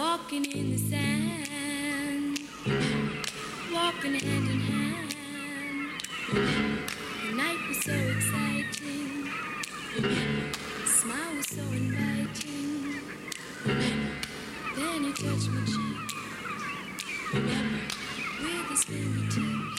walking in the sand, walking hand in hand. The night was so exciting, the smile was so inviting. Then he touched my cheek with his fingertip.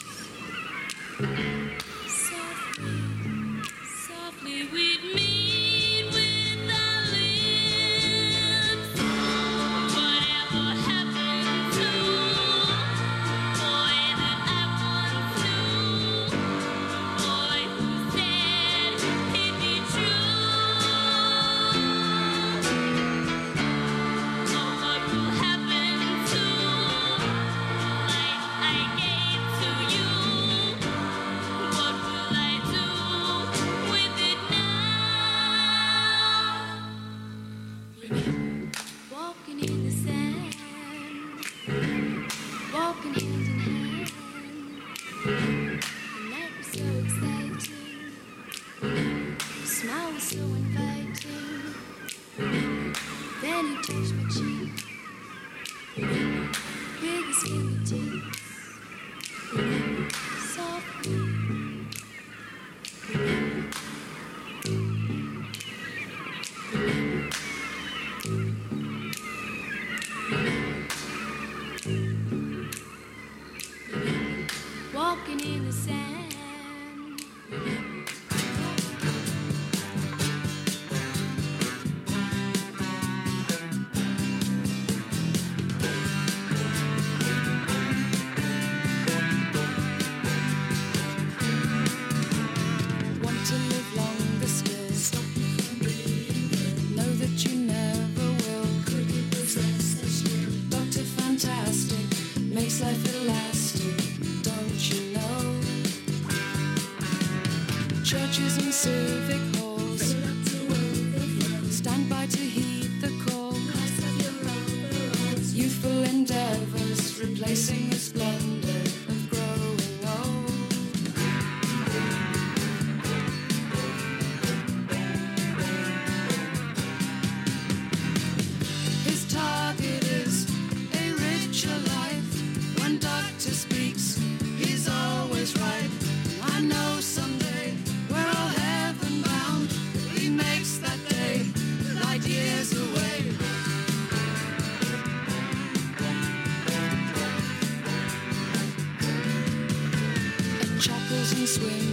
and swim.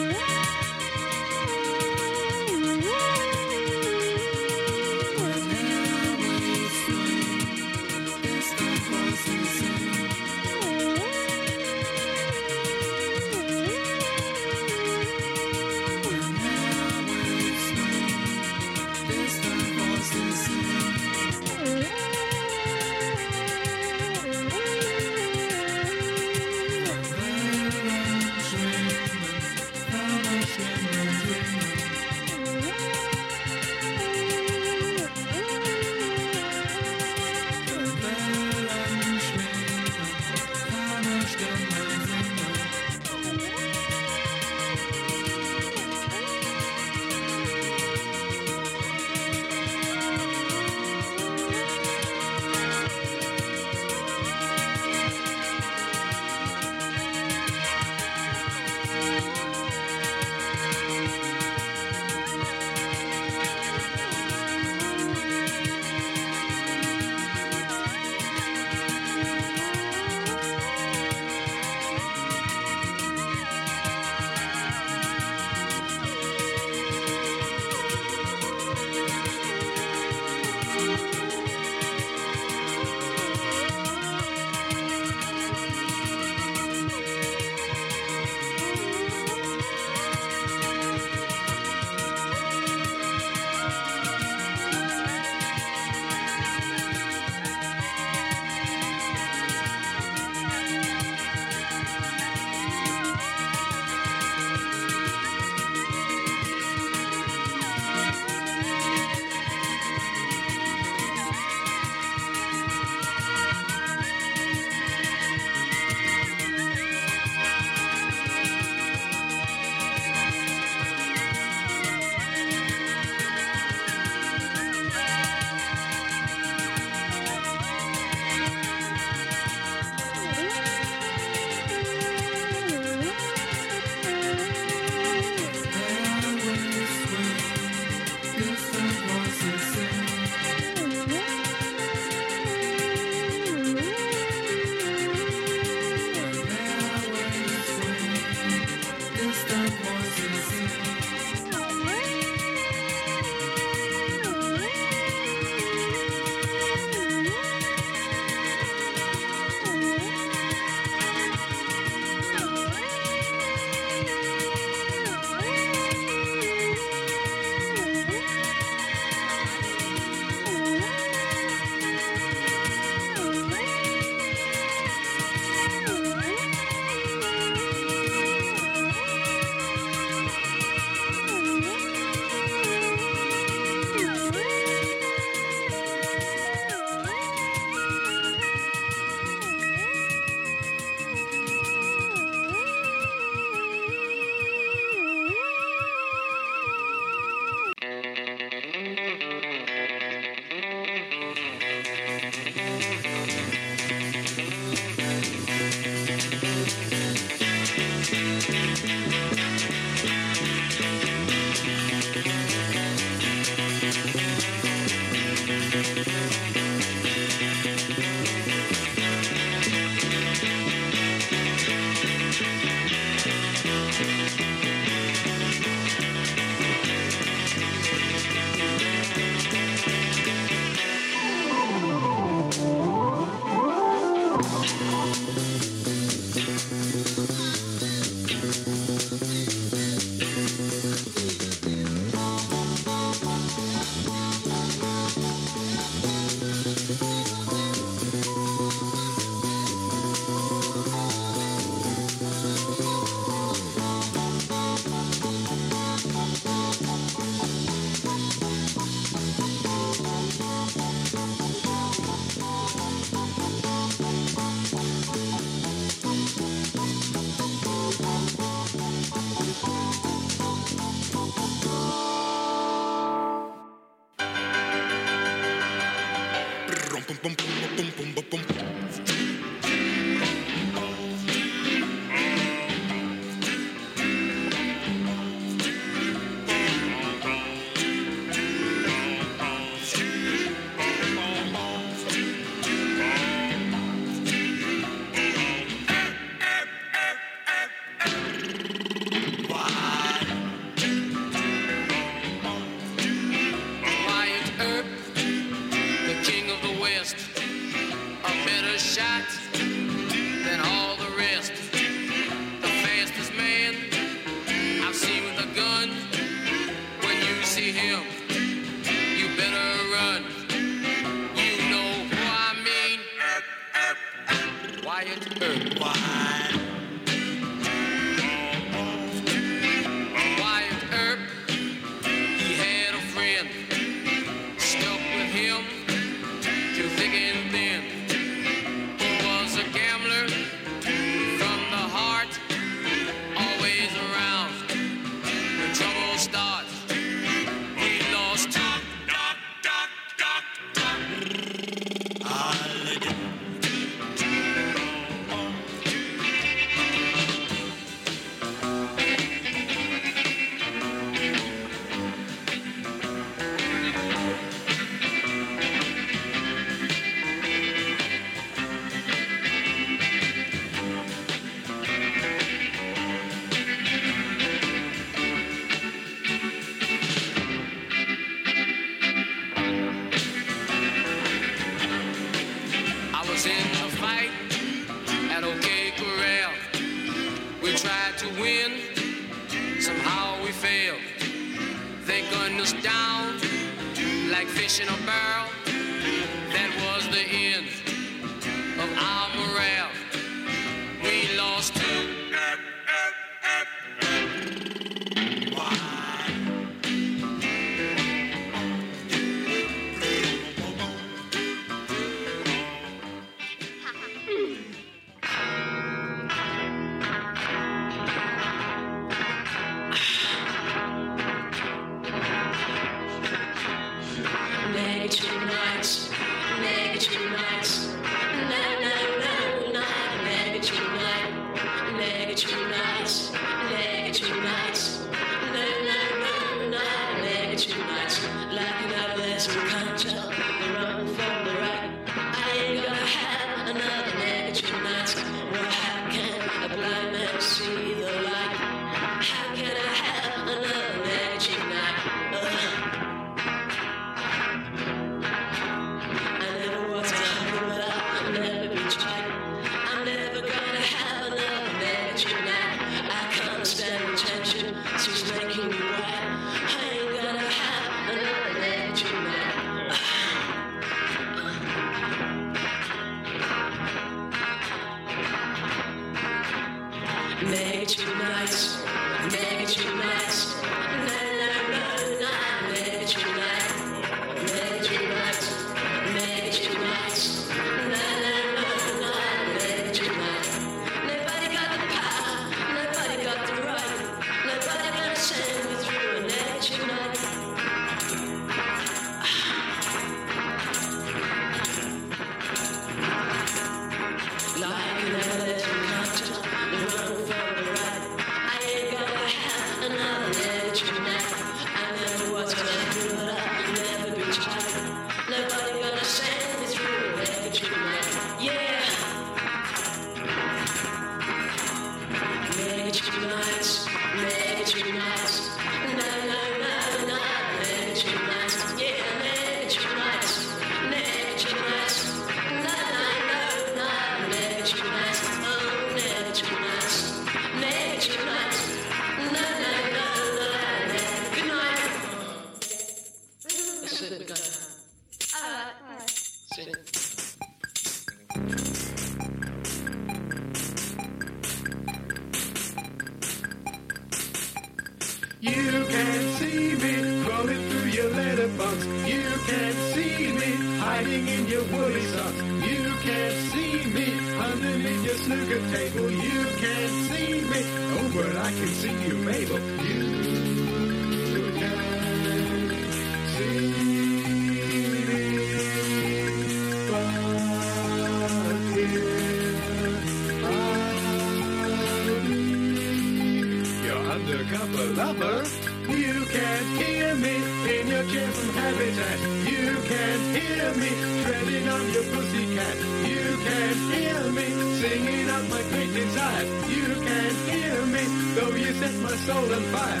Desire. You can't hear me though you set my soul on fire.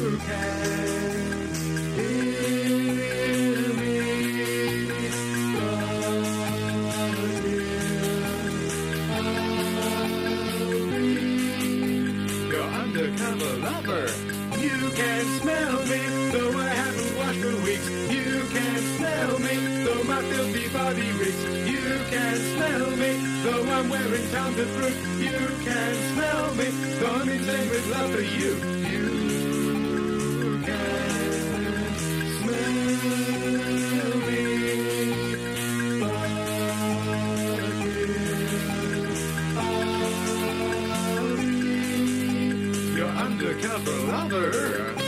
You can hear me. Your undercover lover. You can smell me, though I haven't washed for weeks. You can't smell me, though my filthy body reeks. Though I'm wearing counterfeit fruit. You can smell me, though I'm insane with love for you. You can smell me. Undercover lover.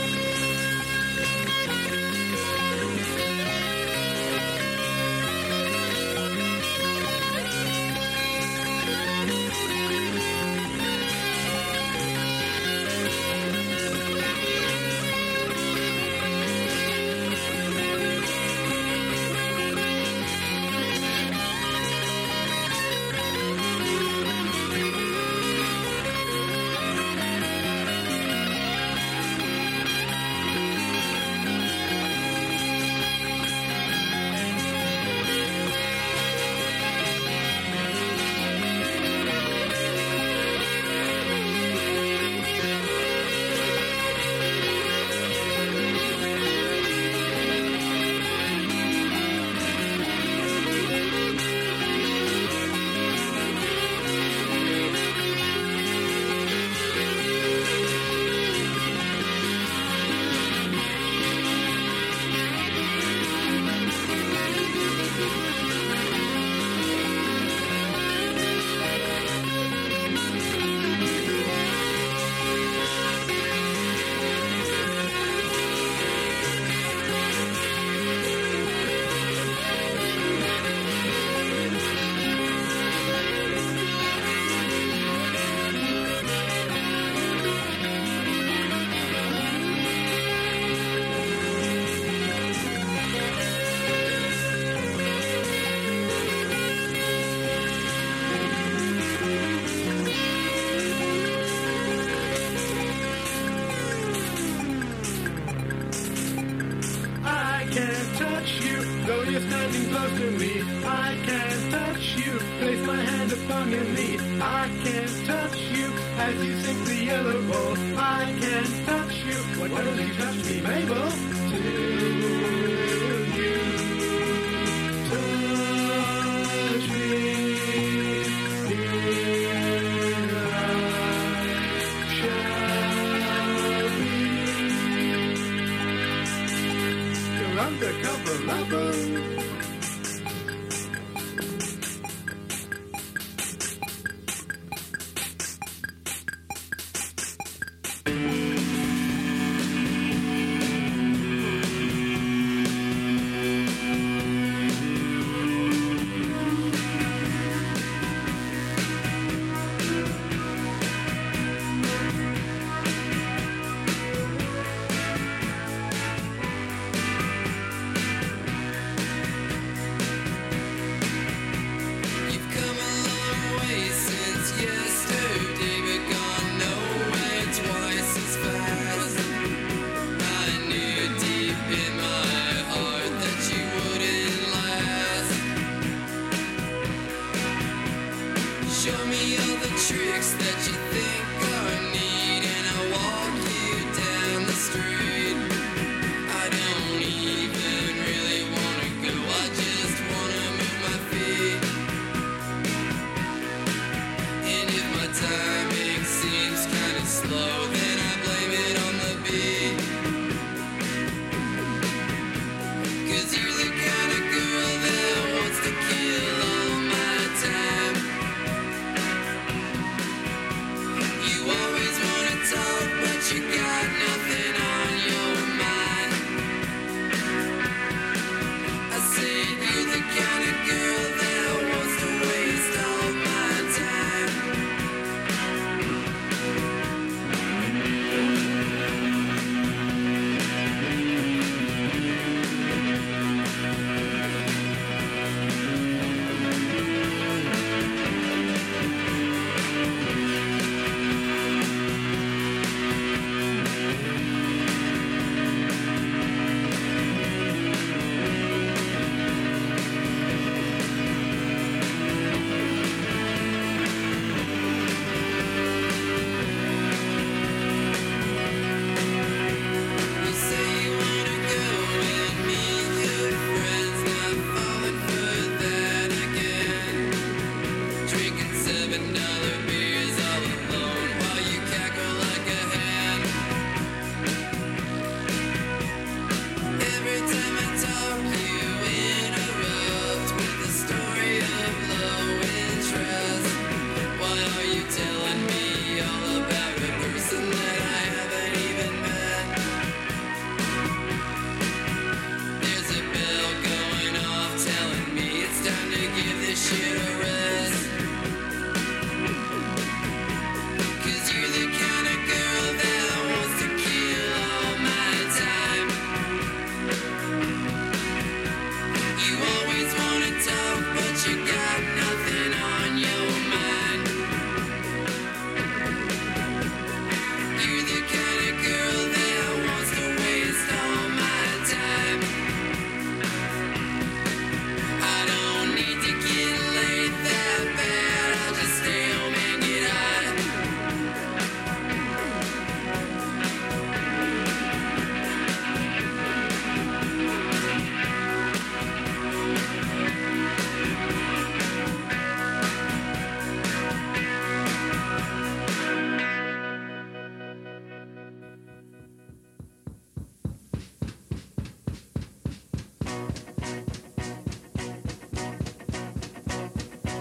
you.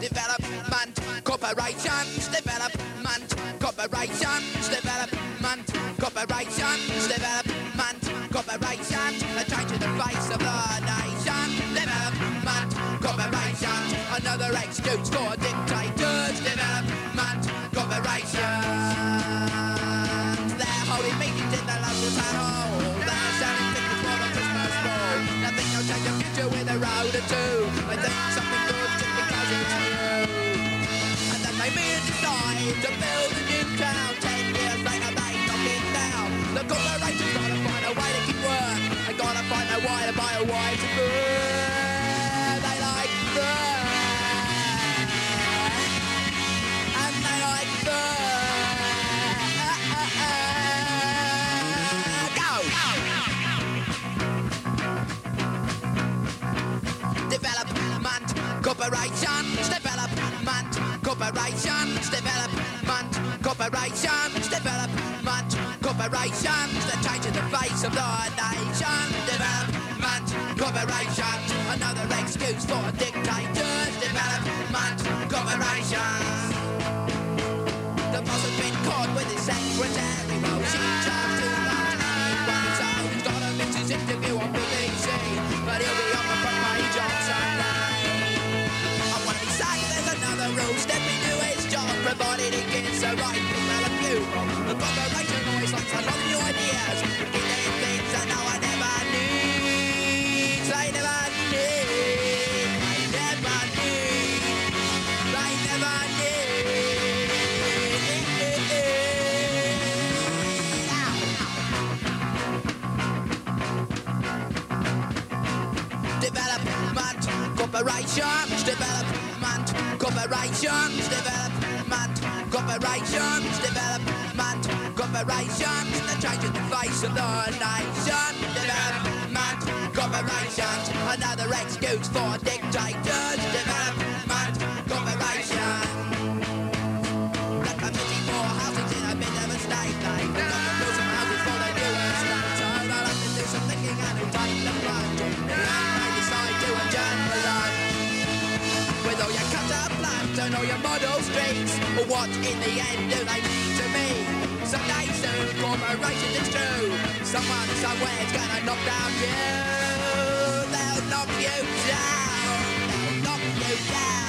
Development corporations, development corporations, development corporations, development corporations, they're changing the face of the nation. Development corporations, another excuse for dictators. New town. Ten years later, they. The corporations gotta find a way to keep. They gotta find a way to buy a way to. Development corporations, development corporations, they're changing the face of the nation. Development corporations, another excuse for dictators. Development corporations. The boss has been caught with his secretary. Well, she charged too much anyway, so he's miss his interview on BBC. But he'll be on provided he gets the right people a few. The corporation always likes to love new ideas, changing the face of the nation. Development corporations, another excuse for dictators. Development for housing's in build some houses for the new so they'll have to do some thinking and the they decide to. With all your cut-up plans and all your model streets, what in the end do soon, corporations, it's true. Someone somewhere's gonna knock down you. They'll knock you down. They'll knock you down.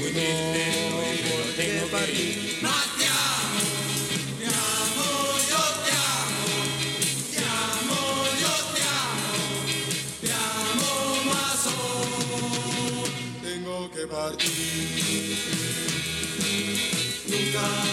Porque tengo que. Más te amo, te amo, yo te amo. Te amo, yo te amo. Te amo más. Tengo que partir. Nunca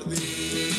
Tengo